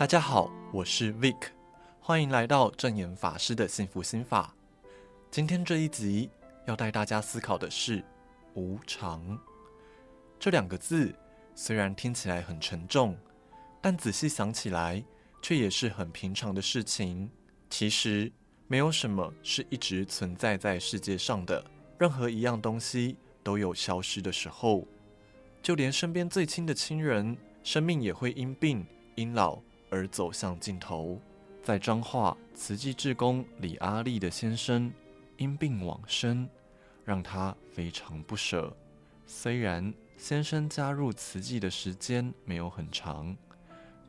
大家好，我是 Vic，欢迎来到正言法师的幸福心法。今天这一集要带大家思考的是无常这两个字，虽然听起来很沉重，但仔细想起来，却也是很平常的事情。其实没有什么是一直存在在世界上的，任何一样东西都有消失的时候，就连身边最亲的亲人，生命也会因病因老。而走向尽头，在彰化慈济志工李阿力的先生因病往生，让他非常不舍。虽然先生加入慈济的时间没有很长，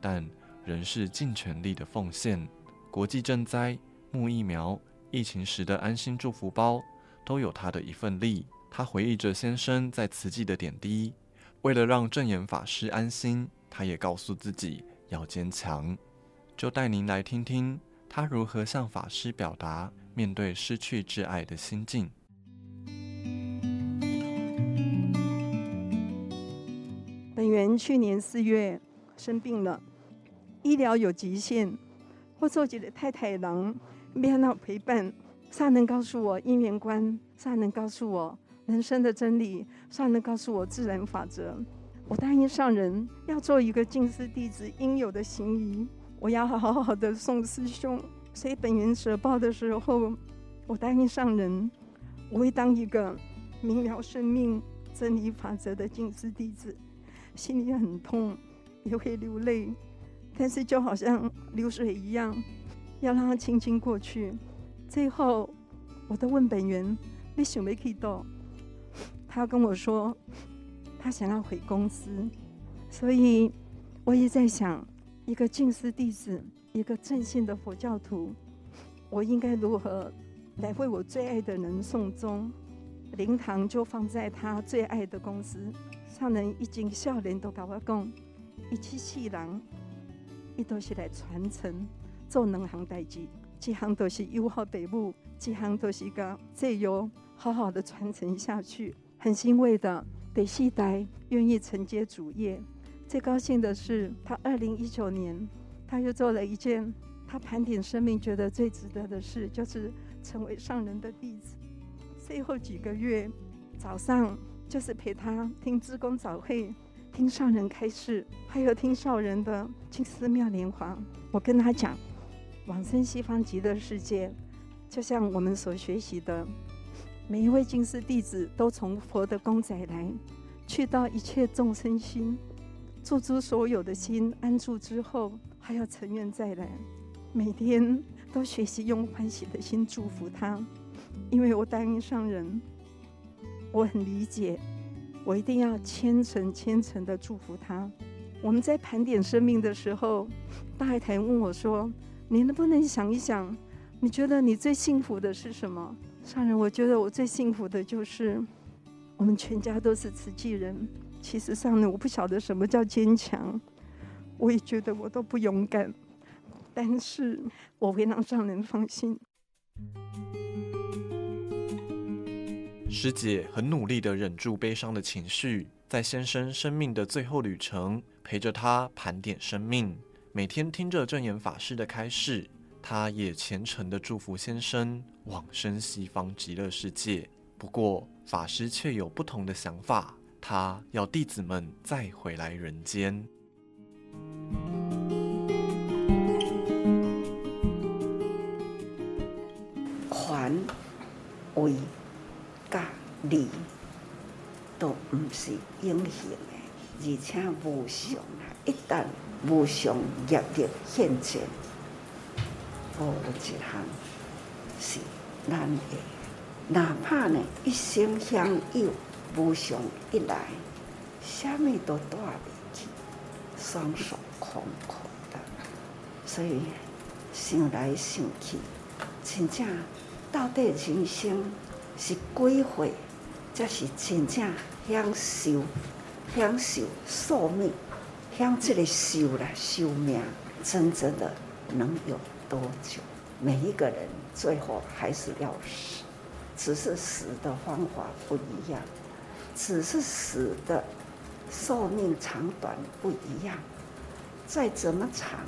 但仍是尽全力的奉献。国际赈灾、募疫苗、疫情时的安心祝福包，都有他的一份力。他回忆着先生在慈济的点滴，为了让证严法师安心，他也告诉自己。要坚强，就带您来听听他如何向法师表达面对失去挚爱的心境。本源去年四月生病了，医疗有极限，我做起的太太郎没有那陪伴，啥能告诉我因缘观，啥能告诉我人生的真理，啥能告诉我自然法则。我答应上人要做一个静思弟子应有的行仪，我要好好的送师兄。所以本源舍报的时候，我答应上人，我会当一个明了生命真理法则的静思弟子，心里很痛，也会流泪，但是就好像流水一样，要让它轻轻过去。最后，我都问本源：“你想没去到？”他跟我说。他想要回公司，所以我也在想，一个静思弟子，一个正信的佛教徒，我应该如何来为我最爱的人送终？灵堂就放在他最爱的公司。上人已经笑脸都跟我讲，一七七郎，一都是来传承做农行代志，这行都是友好北部，这行都是一个借由好好的传承下去，很欣慰的。第四代愿意承接主业，最高兴的是，他二零一九年，他又做了一件他盘点生命觉得最值得的事，就是成为上人的弟子。最后几个月，早上就是陪他听志工早会，听上人开示，还有听上人的静思妙莲华。我跟他讲，往生西方极乐世界，就像我们所学习的。每一位静思弟子都从佛的公仔来，去到一切众生心，驻诸所有的心安住之后，还要成愿再来。每天都学习用欢喜的心祝福他，因为我答应上人，我很理解，我一定要虔诚虔诚的祝福他。我们在盘点生命的时候，大海台问我说：“你能不能想一想，你觉得你最幸福的是什么？”上人，我觉得我最幸福的就是我们全家都是慈济人。其实上人，我不晓得什么叫坚强，我也觉得我都不勇敢，但是我会让上人放心。师姐很努力的忍住悲伤的情绪，在先生生命的最后旅程，陪着他盘点生命，每天听着证言法师的开示。他也虔诚地祝福先生往生西方极乐世界。不过，法师却有不同的想法，他要弟子们再回来人间。凡为甲理都不是英雄的，而且无常！一旦无常业力现前。无有一项是咱的，哪怕呢一心向右，无常一来，什么都带不去，双手空空的。所以想来想去，真正到底人生是几回，才是真正享受享受寿命，享这个寿啦寿命，真正的能有。多久？每一个人最后还是要死，只是死的方法不一样，只是死的寿命长短不一样。再怎么长，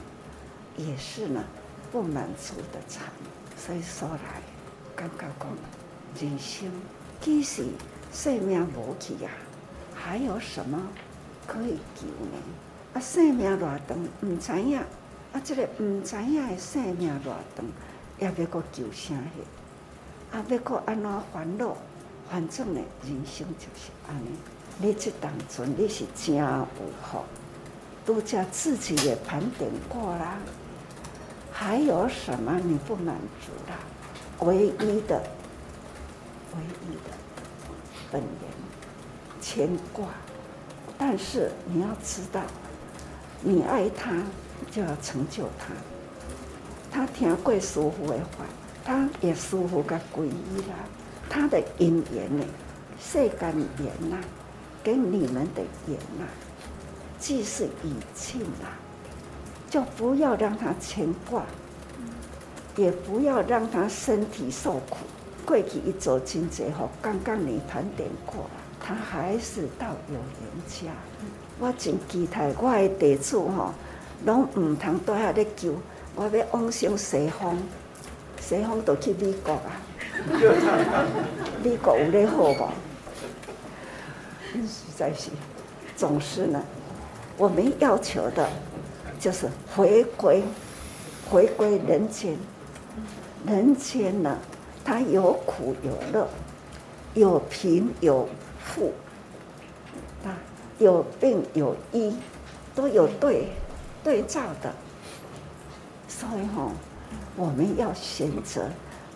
也是呢不满足的长。所以说来，刚刚讲人生其实生命无去呀，还有什么可以求呢？啊，生命偌长，唔知影啊，这个唔知影诶生命偌长，也要搁求啥去？啊，要搁安怎烦恼？反正呢，人生就是安尼。你即当阵你是真有福，都叫自己也盘点过啦。还有什么你不满足的？唯一的、唯一的本源牵挂。但是你要知道，你爱他，就要成就他。他听过师父的话，他也师父个皈依啦。他的因缘呢，世间缘呐，跟你们的缘呐，既是已尽了，就不要让他牵挂，也不要让他身体受苦。过去一走进这后，刚刚你盘点过了，他还是到有缘家。我真期待我的地主吼，拢唔通在遐咧求，我要往生西方，西方都去美国啊。美国有咧好吧？实在是，总是呢。我们要求的，就是回归，回归人间。人间呢，它有苦有乐，有贫有富，啊，有病有医，都有对对照的。所以哈，我们要选择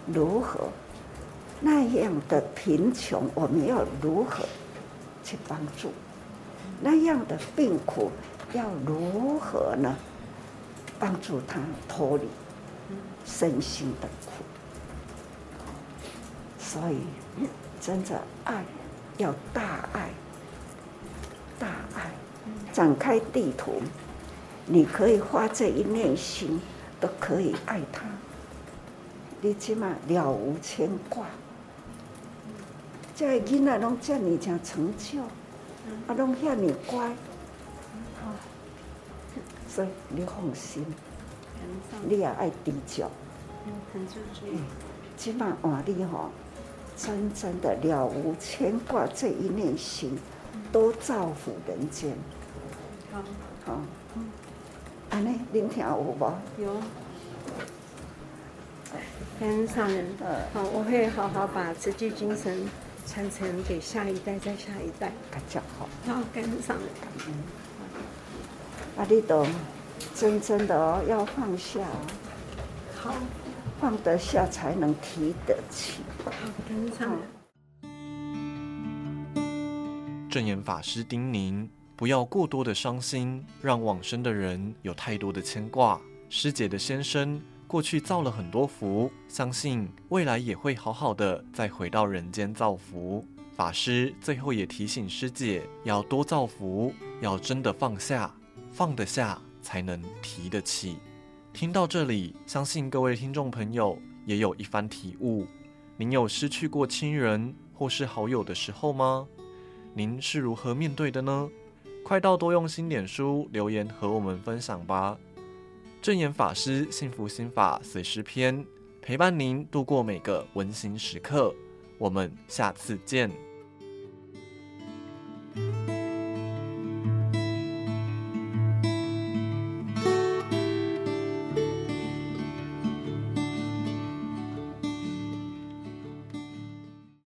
如何。那样的贫穷，我们要如何去帮助？那样的病苦，要如何呢？帮助他脱离身心的苦。所以，真的爱要大爱，大爱展开地图，你可以发这一念心，都可以爱他。你起码了无牵挂。这个囡仔拢这么讲成就，啊，拢遐尔乖，好，所以你放心，你也爱低调，嗯，起码换你吼，真正的了无牵挂这一念心，都造福人间。好，好，嗯，安尼恁听有无？有。天上人，好，我会好好把这句精神。传承给下一代，再下一代，感觉好。好，跟上。嗯。阿里都真正的哦，要放下。好，放得下才能提得起。好，跟上。证严法师叮咛：不要过多的伤心，让往生的人有太多的牵挂。师姐的先生。过去造了很多福，相信未来也会好好的再回到人间造福。法师最后也提醒师姐，要多造福，要真的放下，放得下才能提得起。听到这里，相信各位听众朋友也有一番体悟。您有失去过亲人或是好友的时候吗？您是如何面对的呢？快到多用心脸书留言和我们分享吧。正言法师幸福心法随时篇，陪伴您度过每个温馨时刻。我们下次见。